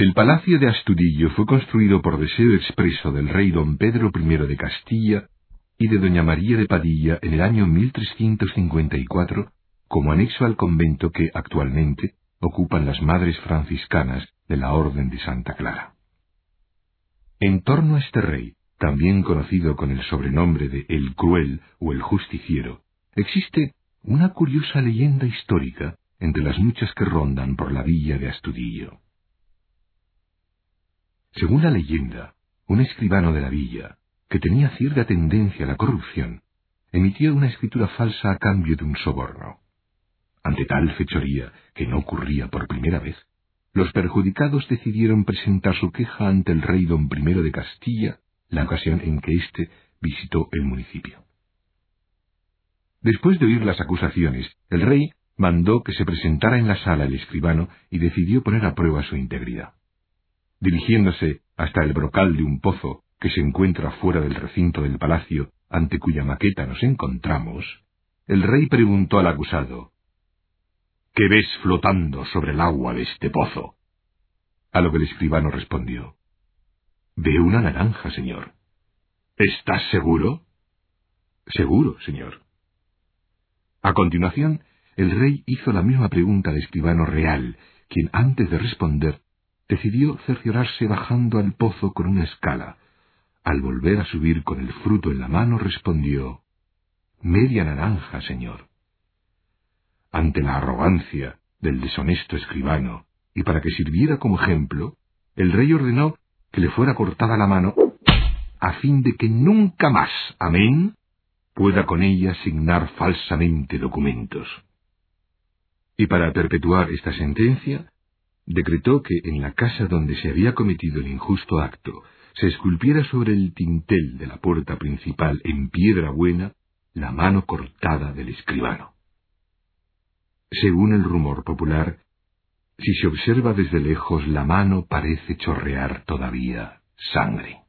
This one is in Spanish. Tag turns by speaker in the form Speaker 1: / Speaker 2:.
Speaker 1: El palacio de Astudillo fue construido por deseo expreso del rey don Pedro I de Castilla y de doña María de Padilla en el año 1354 como anexo al convento que actualmente ocupan las madres franciscanas de la Orden de Santa Clara. En torno a este rey, también conocido con el sobrenombre de El Cruel o El Justiciero, existe una curiosa leyenda histórica entre las muchas que rondan por la villa de Astudillo. Según la leyenda, un escribano de la villa, que tenía cierta tendencia a la corrupción, emitió una escritura falsa a cambio de un soborno. Ante tal fechoría, que no ocurría por primera vez, los perjudicados decidieron presentar su queja ante el rey don I de Castilla, la ocasión en que éste visitó el municipio. Después de oír las acusaciones, el rey mandó que se presentara en la sala el escribano y decidió poner a prueba su integridad. Dirigiéndose hasta el brocal de un pozo que se encuentra fuera del recinto del palacio ante cuya maqueta nos encontramos, el rey preguntó al acusado, ¿Qué ves flotando sobre el agua de este pozo? A lo que el escribano respondió, Veo una naranja, señor. ¿Estás seguro? Seguro, señor. A continuación, el rey hizo la misma pregunta al escribano real, quien antes de responder decidió cerciorarse bajando al pozo con una escala. Al volver a subir con el fruto en la mano respondió Media naranja, señor. Ante la arrogancia del deshonesto escribano, y para que sirviera como ejemplo, el rey ordenó que le fuera cortada la mano, a fin de que nunca más, amén, pueda con ella signar falsamente documentos. Y para perpetuar esta sentencia, decretó que en la casa donde se había cometido el injusto acto se esculpiera sobre el tintel de la puerta principal en piedra buena la mano cortada del escribano. Según el rumor popular, si se observa desde lejos la mano parece chorrear todavía sangre.